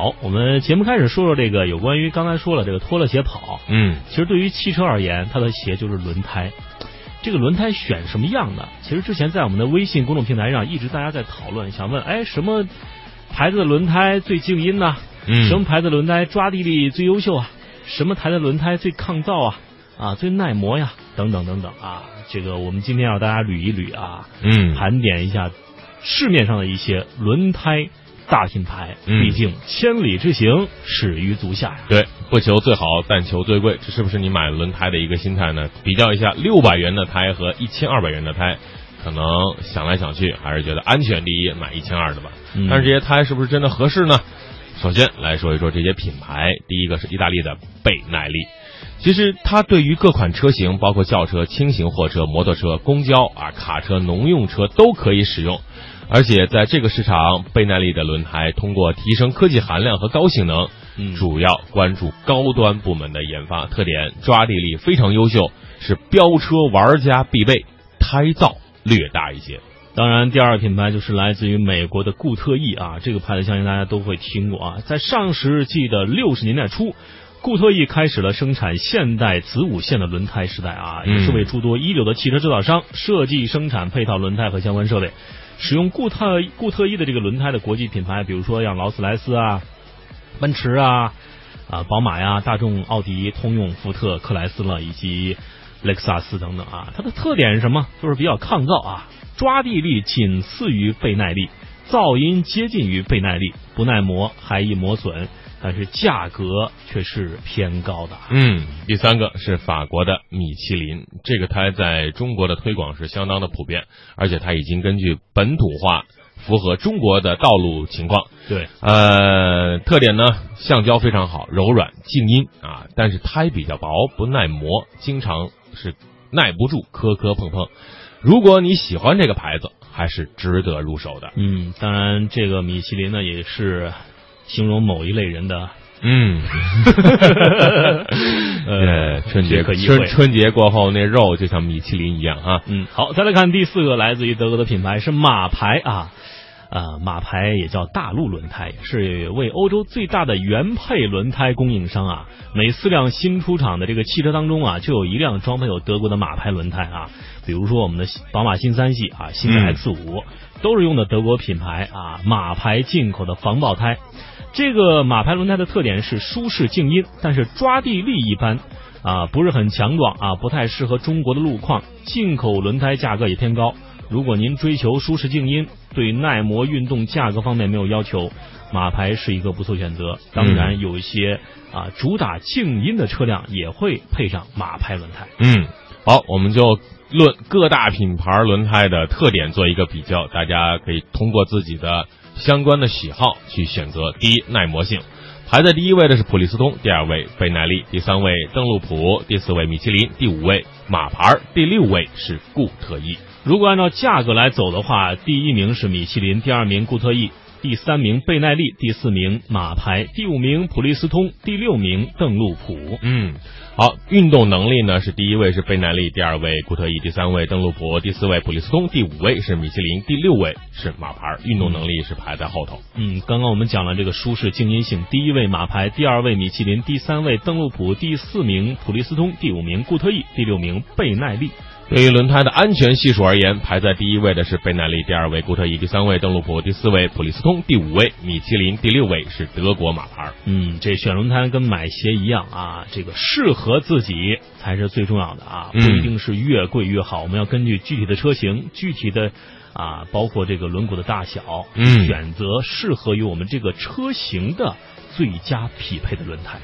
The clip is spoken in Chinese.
好，我们节目开始说说这个有关于刚才说了这个脱了鞋跑。嗯，其实对于汽车而言，它的鞋就是轮胎。这个轮胎选什么样的？其实之前在我们的微信公众平台上一直大家在讨论，想问，哎，什么牌子的轮胎最静音呢？嗯，什么牌子轮胎抓地力最优秀啊？什么牌子轮胎最抗造啊？啊，最耐磨呀？等等等等啊！这个我们今天要大家捋一捋啊，嗯，盘点一下市面上的一些轮胎大品牌。嗯毕竟千里之行，始于足下呀。对，不求最好，但求最贵，这是不是你买轮胎的一个心态呢？比较一下六百元的胎和一千二百元的胎，可能想来想去还是觉得安全第一，买一千二的吧。嗯但是这些胎是不是真的合适呢？首先来说一说这些品牌，第一个是意大利的倍耐力。其实它对于各款车型，包括轿车、轻型货车、摩托车、公交啊、卡车、农用车都可以使用。而且在这个市场，倍耐力的轮胎通过提升科技含量和高性能，嗯主要关注高端部门的研发，特点抓地力非常优秀，是飙车玩家必备，胎噪略大一些。当然，第二个品牌就是来自于美国的固特异啊，这个牌子相信大家都会听过啊。在上世纪的六十年代初，固特异开始了生产现代子午线的轮胎时代啊，嗯也是为诸多一流的汽车制造商设计、生产配套轮胎和相关设备。使用固特固特异的这个轮胎的国际品牌，比如说像劳斯莱斯啊、奔驰啊、啊宝马呀、大众、奥迪、通用、福特、克莱斯勒以及雷克萨斯等等啊，它的特点是什么？就是比较抗造啊，抓地力仅次于倍耐力，噪音接近于倍耐力，不耐磨还易磨损，但是价格却是偏高的。嗯，第三个是法国的米其林，这个胎在中国的推广是相当的普遍，而且它已经根据本土化，符合中国的道路情况。对，呃，特点呢，橡胶非常好，柔软、静音啊，但是胎比较薄，不耐磨，经常是耐不住磕磕碰碰。如果你喜欢这个牌子，还是值得入手的。嗯，当然这个米其林呢也是形容某一类人的。嗯，呃，春节可意会春春节过后那肉就像米其林一样啊。嗯，好，再来看第四个，来自于德国的品牌是马牌啊。呃，马牌也叫大陆轮胎，是为欧洲最大的原配轮胎供应商啊。每四辆新出厂的这个汽车当中啊，就有一辆装配有德国的马牌轮胎啊。比如说我们的宝马新三系啊，新的 X 五、都是用的德国品牌啊马牌进口的防爆胎。这个马牌轮胎的特点是舒适静音，但是抓地力一般啊，不是很强壮啊，不太适合中国的路况。进口轮胎价格也偏高。如果您追求舒适静音，对耐磨运动价格方面没有要求，马牌是一个不错选择。当然，有一些啊主打静音的车辆也会配上马牌轮胎。嗯，好，我们就论各大品牌轮胎的特点做一个比较，大家可以通过自己的相关的喜好去选择。第一，耐磨性。排在第一位的是普利司通，第二位倍耐力，第三位邓禄普，第四位米其林，第五位马牌，第六位是固特异。如果按照价格来走的话，第一名是米其林，第二名固特异，第三名倍耐力，第四名马牌，第五名普利司通，第六名邓禄普。嗯，好，运动能力呢是第一位是倍耐力，第二位固特异，第三位邓禄普，第四位普利司通，第五位是米其林，第六位是马牌，运动能力是排在后头。嗯，刚刚我们讲了这个舒适静音性，第一位马牌，第二位米其林，第三位邓禄普，第四名普利司通，第五名固特异，第六名倍耐力。对于轮胎的安全系数而言，排在第一位的是倍耐力，第二位固特异，第三位邓禄普，第四位普利司通，第五位米其林，第六位是德国马牌。嗯，这选轮胎跟买鞋一样啊，这个适合自己才是最重要的啊，不嗯一定是越贵越好，我们要根据具体的车型、具体的啊，包括这个轮毂的大小，嗯选择适合于我们这个车型的最佳匹配的轮胎。